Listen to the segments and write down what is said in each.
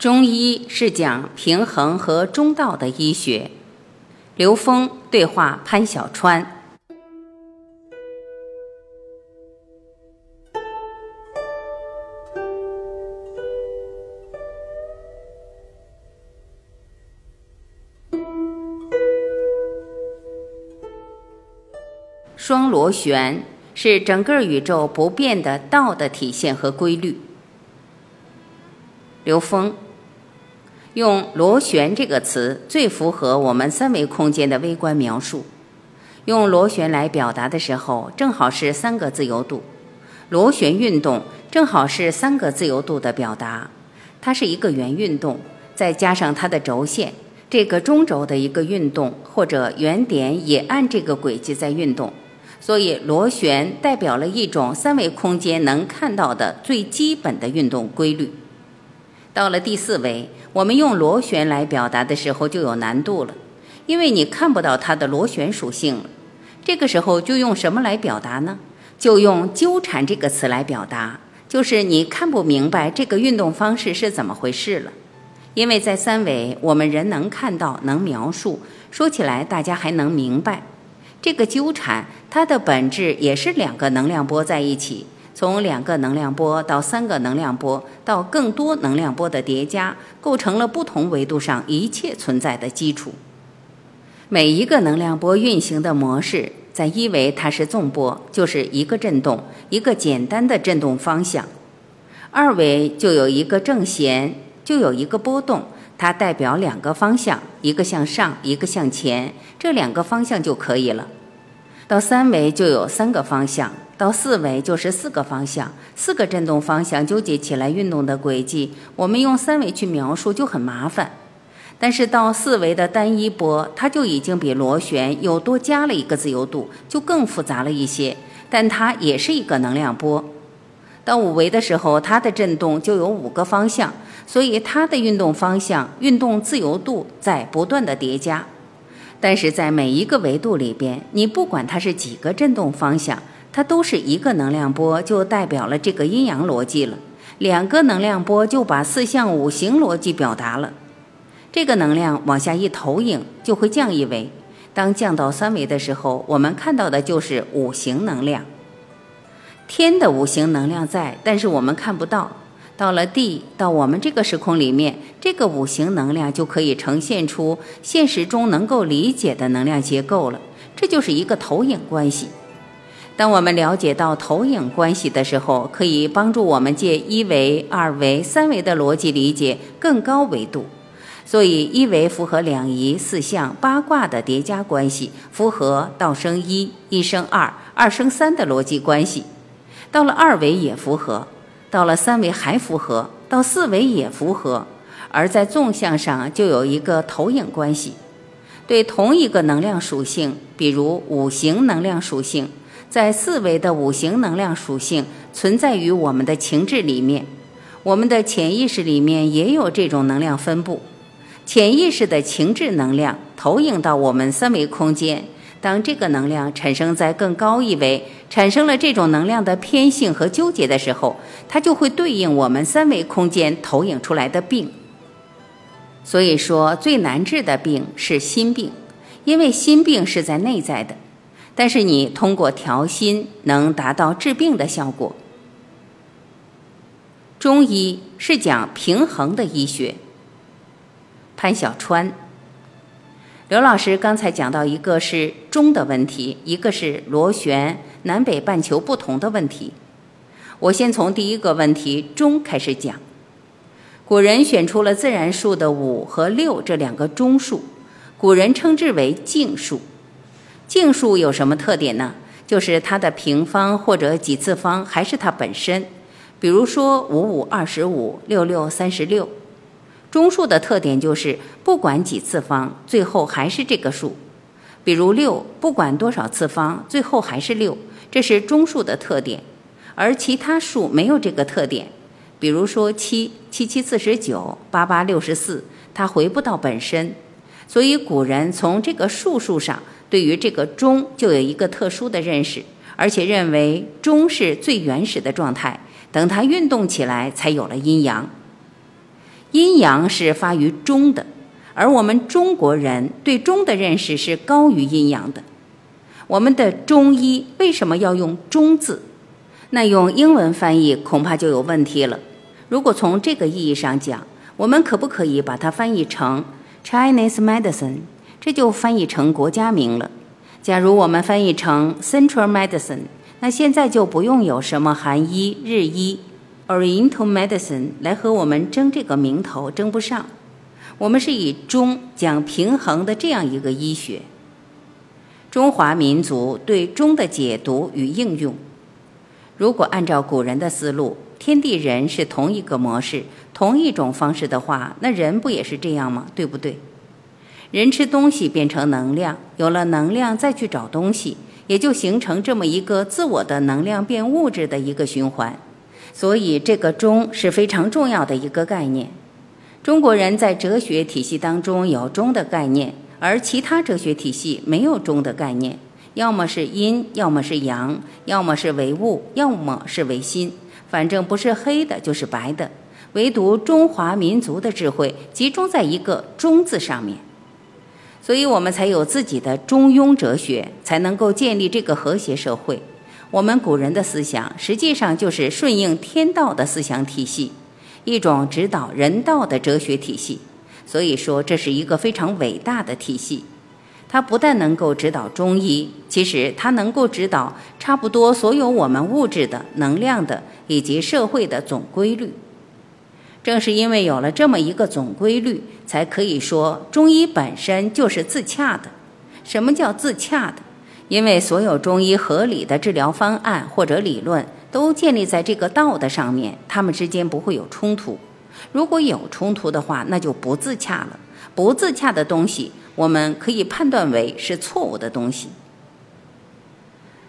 中医是讲平衡和中道的医学。刘峰对话潘小川。双螺旋是整个宇宙不变的道的体现和规律。刘峰。用“螺旋”这个词最符合我们三维空间的微观描述。用螺旋来表达的时候，正好是三个自由度。螺旋运动正好是三个自由度的表达。它是一个圆运动，再加上它的轴线，这个中轴的一个运动，或者原点也按这个轨迹在运动。所以，螺旋代表了一种三维空间能看到的最基本的运动规律。到了第四维，我们用螺旋来表达的时候就有难度了，因为你看不到它的螺旋属性了。这个时候就用什么来表达呢？就用纠缠这个词来表达，就是你看不明白这个运动方式是怎么回事了。因为在三维，我们人能看到、能描述，说起来大家还能明白。这个纠缠，它的本质也是两个能量波在一起。从两个能量波到三个能量波，到更多能量波的叠加，构成了不同维度上一切存在的基础。每一个能量波运行的模式，在一维它是纵波，就是一个振动，一个简单的振动方向；二维就有一个正弦，就有一个波动，它代表两个方向，一个向上，一个向前，这两个方向就可以了。到三维就有三个方向。到四维就是四个方向，四个振动方向纠结起来运动的轨迹，我们用三维去描述就很麻烦。但是到四维的单一波，它就已经比螺旋又多加了一个自由度，就更复杂了一些。但它也是一个能量波。到五维的时候，它的振动就有五个方向，所以它的运动方向、运动自由度在不断的叠加。但是在每一个维度里边，你不管它是几个振动方向。它都是一个能量波，就代表了这个阴阳逻辑了。两个能量波就把四象五行逻辑表达了。这个能量往下一投影，就会降一维。当降到三维的时候，我们看到的就是五行能量。天的五行能量在，但是我们看不到。到了地，到我们这个时空里面，这个五行能量就可以呈现出现实中能够理解的能量结构了。这就是一个投影关系。当我们了解到投影关系的时候，可以帮助我们借一维、二维、三维的逻辑理解更高维度。所以，一维符合两仪、四象、八卦的叠加关系，符合道生一、一生二、二生三的逻辑关系。到了二维也符合，到了三维还符合，到四维也符合。而在纵向上就有一个投影关系，对同一个能量属性，比如五行能量属性。在四维的五行能量属性存在于我们的情志里面，我们的潜意识里面也有这种能量分布。潜意识的情志能量投影到我们三维空间，当这个能量产生在更高一维，产生了这种能量的偏性和纠结的时候，它就会对应我们三维空间投影出来的病。所以说，最难治的病是心病，因为心病是在内在的。但是你通过调心能达到治病的效果。中医是讲平衡的医学。潘小川，刘老师刚才讲到一个是中的问题，一个是螺旋南北半球不同的问题。我先从第一个问题中开始讲。古人选出了自然数的五和六这两个中数，古人称之为静数。净数有什么特点呢？就是它的平方或者几次方还是它本身。比如说五五二十五，六六三十六。中数的特点就是不管几次方，最后还是这个数。比如六，不管多少次方，最后还是六，这是中数的特点。而其他数没有这个特点。比如说七，七七四十九，八八六十四，它回不到本身。所以古人从这个数数上。对于这个中就有一个特殊的认识，而且认为中是最原始的状态，等它运动起来才有了阴阳。阴阳是发于中的，而我们中国人对中的认识是高于阴阳的。我们的中医为什么要用“中”字？那用英文翻译恐怕就有问题了。如果从这个意义上讲，我们可不可以把它翻译成 Chinese medicine？这就翻译成国家名了。假如我们翻译成 Central medicine，那现在就不用有什么韩医、日医、Oriental medicine 来和我们争这个名头，争不上。我们是以中讲平衡的这样一个医学。中华民族对中的解读与应用，如果按照古人的思路，天地人是同一个模式、同一种方式的话，那人不也是这样吗？对不对？人吃东西变成能量，有了能量再去找东西，也就形成这么一个自我的能量变物质的一个循环。所以，这个中是非常重要的一个概念。中国人在哲学体系当中有中的概念。而其他哲学体系没有中的概念，要么是阴，要么是阳，要么是唯物，要么是唯心，反正不是黑的，就是白的。唯独中华民族的智慧集中在一个“中”字上面，所以我们才有自己的中庸哲学，才能够建立这个和谐社会。我们古人的思想实际上就是顺应天道的思想体系，一种指导人道的哲学体系。所以说，这是一个非常伟大的体系。它不但能够指导中医，其实它能够指导差不多所有我们物质的、能量的以及社会的总规律。正是因为有了这么一个总规律，才可以说中医本身就是自洽的。什么叫自洽的？因为所有中医合理的治疗方案或者理论都建立在这个道的上面，它们之间不会有冲突。如果有冲突的话，那就不自洽了。不自洽的东西，我们可以判断为是错误的东西。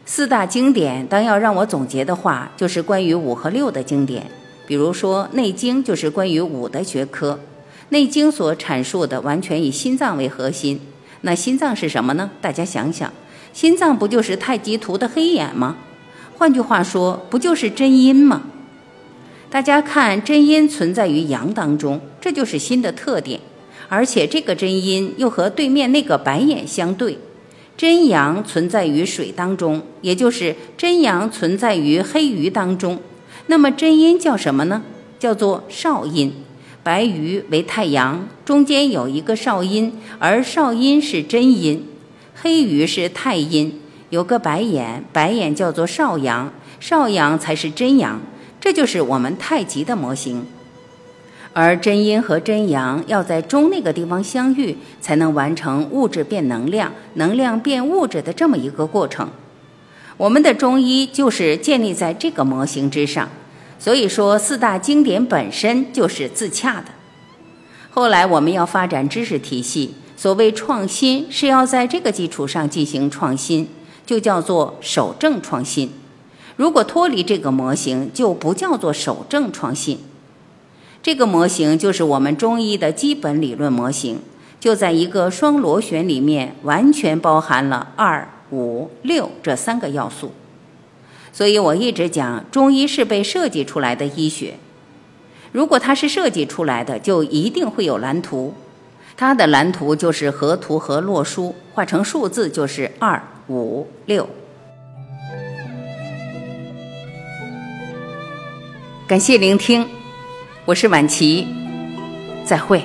四大经典，当要让我总结的话，就是关于五和六的经典。比如说《内经》，就是关于五的学科。《内经》所阐述的完全以心脏为核心。那心脏是什么呢？大家想想，心脏不就是太极图的黑眼吗？换句话说，不就是真阴吗？大家看，真阴存在于阳当中，这就是心的特点。而且这个真阴又和对面那个白眼相对。真阳存在于水当中，也就是真阳存在于黑鱼当中。那么真阴叫什么呢？叫做少阴。白鱼为太阳，中间有一个少阴，而少阴是真阴。黑鱼是太阴，有个白眼，白眼叫做少阳，少阳才是真阳。这就是我们太极的模型，而真阴和真阳要在中那个地方相遇，才能完成物质变能量、能量变物质的这么一个过程。我们的中医就是建立在这个模型之上，所以说四大经典本身就是自洽的。后来我们要发展知识体系，所谓创新是要在这个基础上进行创新，就叫做守正创新。如果脱离这个模型，就不叫做守正创新。这个模型就是我们中医的基本理论模型，就在一个双螺旋里面，完全包含了二、五、六这三个要素。所以我一直讲，中医是被设计出来的医学。如果它是设计出来的，就一定会有蓝图。它的蓝图就是河图和洛书，画成数字就是二、五、六。感谢聆听，我是晚琪，再会。